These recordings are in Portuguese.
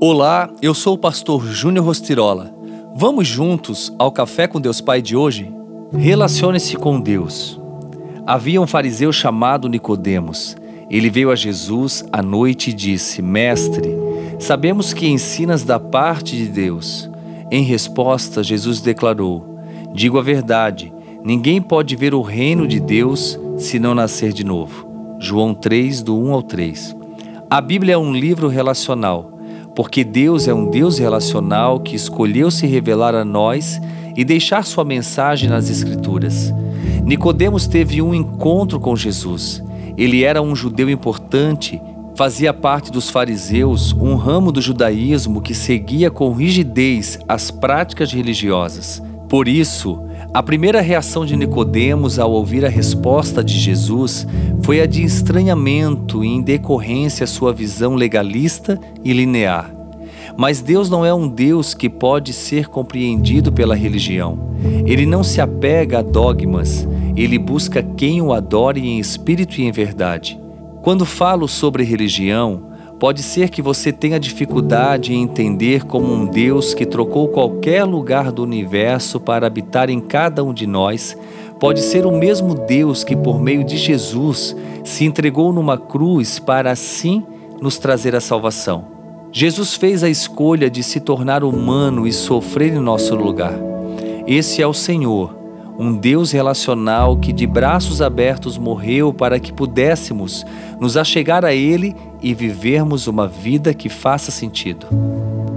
Olá, eu sou o pastor Júnior Rostirola. Vamos juntos ao Café com Deus Pai de hoje? Relacione-se com Deus. Havia um fariseu chamado Nicodemos. Ele veio a Jesus à noite e disse: Mestre, sabemos que ensinas da parte de Deus. Em resposta, Jesus declarou: Digo a verdade, ninguém pode ver o reino de Deus se não nascer de novo. João 3, do 1 ao 3. A Bíblia é um livro relacional porque Deus é um Deus relacional que escolheu se revelar a nós e deixar sua mensagem nas Escrituras. Nicodemos teve um encontro com Jesus. Ele era um judeu importante, fazia parte dos fariseus, um ramo do judaísmo que seguia com rigidez as práticas religiosas. Por isso, a primeira reação de Nicodemos ao ouvir a resposta de Jesus foi a de estranhamento em decorrência sua visão legalista e linear. Mas Deus não é um Deus que pode ser compreendido pela religião. Ele não se apega a dogmas, ele busca quem o adore em espírito e em verdade. Quando falo sobre religião, Pode ser que você tenha dificuldade em entender como um Deus que trocou qualquer lugar do universo para habitar em cada um de nós, pode ser o mesmo Deus que, por meio de Jesus, se entregou numa cruz para assim nos trazer a salvação. Jesus fez a escolha de se tornar humano e sofrer em nosso lugar. Esse é o Senhor um Deus relacional que de braços abertos morreu para que pudéssemos nos achegar a Ele e vivermos uma vida que faça sentido.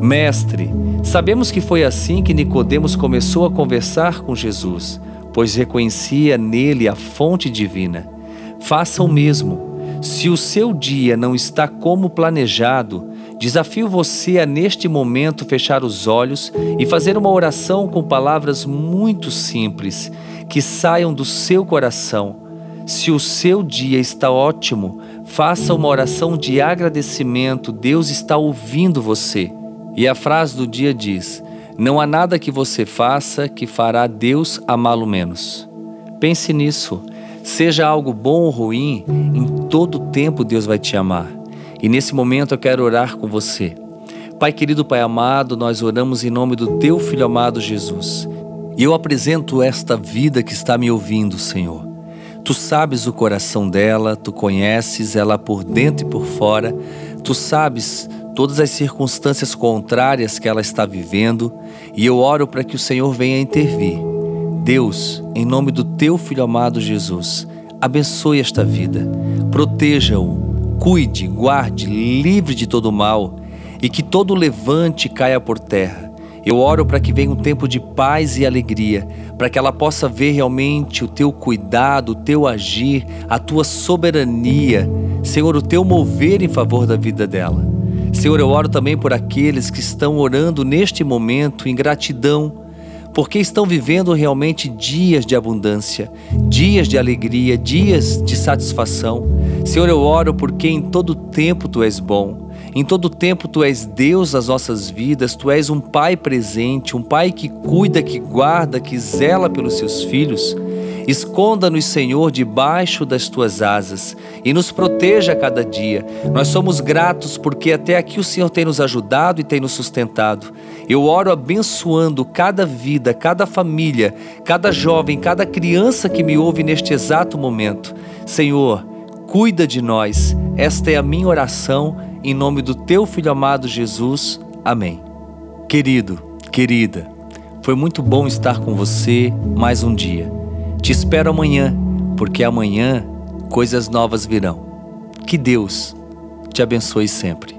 Mestre, sabemos que foi assim que Nicodemos começou a conversar com Jesus, pois reconhecia nele a fonte divina. Faça o mesmo. Se o seu dia não está como planejado, Desafio você a neste momento fechar os olhos e fazer uma oração com palavras muito simples que saiam do seu coração. Se o seu dia está ótimo, faça uma oração de agradecimento. Deus está ouvindo você. E a frase do dia diz: Não há nada que você faça que fará Deus amá-lo menos. Pense nisso. Seja algo bom ou ruim, em todo tempo Deus vai te amar. E nesse momento eu quero orar com você. Pai querido, Pai amado, nós oramos em nome do Teu Filho amado Jesus. E eu apresento esta vida que está me ouvindo, Senhor. Tu sabes o coração dela, tu conheces ela por dentro e por fora, tu sabes todas as circunstâncias contrárias que ela está vivendo, e eu oro para que o Senhor venha intervir. Deus, em nome do teu filho amado Jesus, abençoe esta vida, proteja-o, cuide, guarde, livre de todo mal e que todo levante caia por terra. Eu oro para que venha um tempo de paz e alegria, para que ela possa ver realmente o teu cuidado, o teu agir, a tua soberania, Senhor, o teu mover em favor da vida dela. Senhor, eu oro também por aqueles que estão orando neste momento em gratidão porque estão vivendo realmente dias de abundância, dias de alegria, dias de satisfação. Senhor, eu oro porque em todo tempo tu és bom. Em todo tempo tu és Deus das nossas vidas, tu és um pai presente, um pai que cuida, que guarda, que zela pelos seus filhos. Esconda-nos, Senhor, debaixo das tuas asas e nos proteja a cada dia. Nós somos gratos porque até aqui o Senhor tem nos ajudado e tem nos sustentado. Eu oro abençoando cada vida, cada família, cada jovem, cada criança que me ouve neste exato momento. Senhor, cuida de nós. Esta é a minha oração em nome do teu filho amado Jesus. Amém. Querido, querida, foi muito bom estar com você mais um dia. Te espero amanhã, porque amanhã coisas novas virão. Que Deus te abençoe sempre.